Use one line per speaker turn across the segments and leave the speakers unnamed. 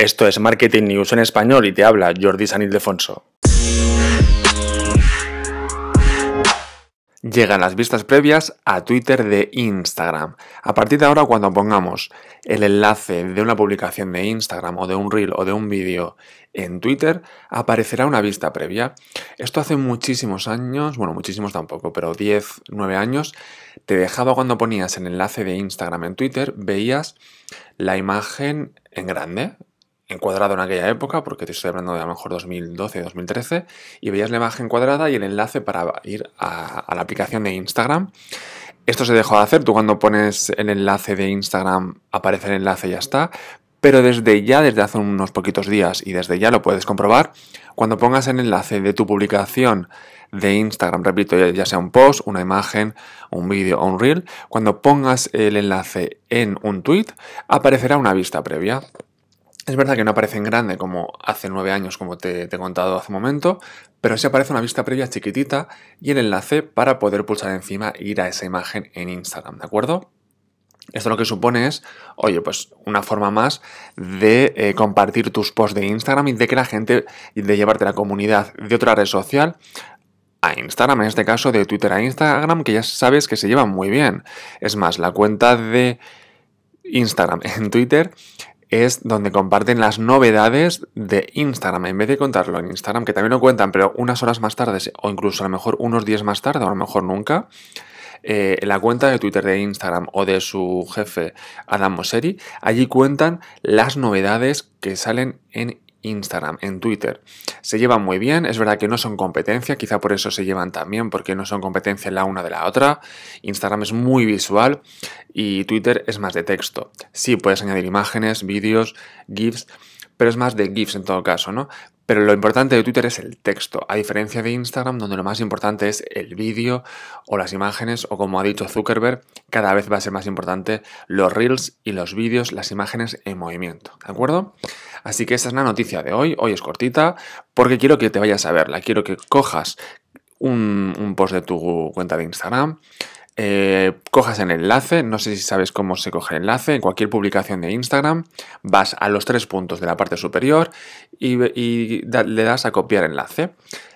Esto es Marketing News en español y te habla Jordi San Ildefonso. Llegan las vistas previas a Twitter de Instagram. A partir de ahora, cuando pongamos el enlace de una publicación de Instagram o de un reel o de un vídeo en Twitter, aparecerá una vista previa. Esto hace muchísimos años, bueno, muchísimos tampoco, pero 10, 9 años, te dejaba cuando ponías el enlace de Instagram en Twitter, veías la imagen en grande, encuadrado en aquella época, porque te estoy hablando de a lo mejor 2012, 2013, y veías la imagen cuadrada y el enlace para ir a, la aplicación de Instagram. Esto se dejó de hacer, tú cuando pones el enlace de Instagram aparece el enlace y ya está, pero desde ya, desde hace unos poquitos días y desde ya lo puedes comprobar, cuando pongas el enlace de tu publicación de Instagram, repito, ya sea un post, una imagen, un vídeo o un reel, cuando pongas el enlace en un tweet, aparecerá una vista previa. Es verdad que no aparece en grande como hace nueve años, como te, he contado hace un momento, pero sí aparece una vista previa chiquitita y el enlace para poder pulsar encima e ir a esa imagen en Instagram, ¿de acuerdo? Esto lo que supone es, oye, pues una forma más de eh, compartir tus posts de Instagram y de que la gente, de llevarte la comunidad de otra red social a Instagram, en este caso de Twitter a Instagram, que ya sabes que se llevan muy bien. Es más, la cuenta de Instagram en Twitter es donde comparten las novedades de Instagram. En vez de contarlo en Instagram, que también lo cuentan, pero unas horas más tarde, o incluso a lo mejor unos días más tarde, o a lo mejor nunca, en eh, la cuenta de Twitter de Instagram o de su jefe Adam Mosseri, allí cuentan las novedades que salen en Instagram, en Twitter. Se llevan muy bien, es verdad que no son competencia, quizá por eso se llevan también, porque no son competencia la una de la otra. Instagram es muy visual y Twitter es más de texto. Sí, puedes añadir imágenes, vídeos, GIFs, pero es más de GIFs en todo caso, ¿no? Pero lo importante de Twitter es el texto, a diferencia de Instagram, donde lo más importante es el vídeo o las imágenes, o como ha dicho Zuckerberg, cada vez va a ser más importante los reels y los vídeos, las imágenes en movimiento, ¿de acuerdo? Así que esa es la noticia de hoy, hoy es cortita, porque quiero que te vayas a verla, quiero que cojas un, post de tu cuenta de Instagram, eh, cojas el enlace, no sé si sabes cómo se coge el enlace, en cualquier publicación de Instagram, vas a los tres puntos de la parte superior y, le das a copiar enlace.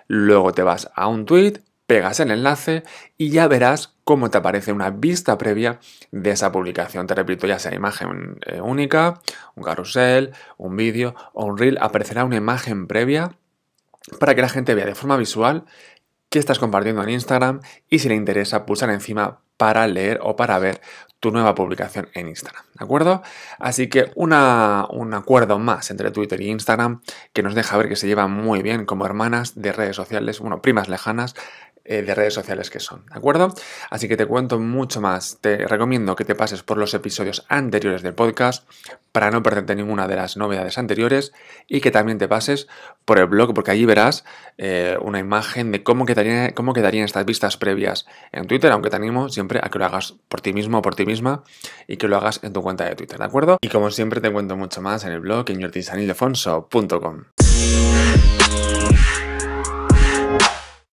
Luego te vas a un tweet, pegas el enlace y ya verás cómo te aparece una vista previa de esa publicación. Te repito, ya sea imagen eh, única, un carrusel, un vídeo o un reel, aparecerá una imagen previa para que la gente vea de forma visual qué estás compartiendo en Instagram y si le interesa pulsar encima para leer o para ver tu nueva publicación en Instagram, ¿de acuerdo? Así que una, un acuerdo más entre Twitter y Instagram que nos deja ver que se llevan muy bien como hermanas de redes sociales, bueno, primas lejanas eh, de redes sociales que son, ¿de acuerdo? Así que te cuento mucho más. Te recomiendo que te pases por los episodios anteriores del podcast para no perderte ninguna de las novedades anteriores y que también te pases por el blog porque allí verás eh, una imagen de cómo, cómo quedarían estas vistas previas en Twitter, aunque te animo siempre a que lo hagas por ti mismo o por ti misma y que lo hagas en tu cuenta de Twitter, ¿de acuerdo? Y como siempre te cuento mucho más en el blog en yortisanildefonso.com.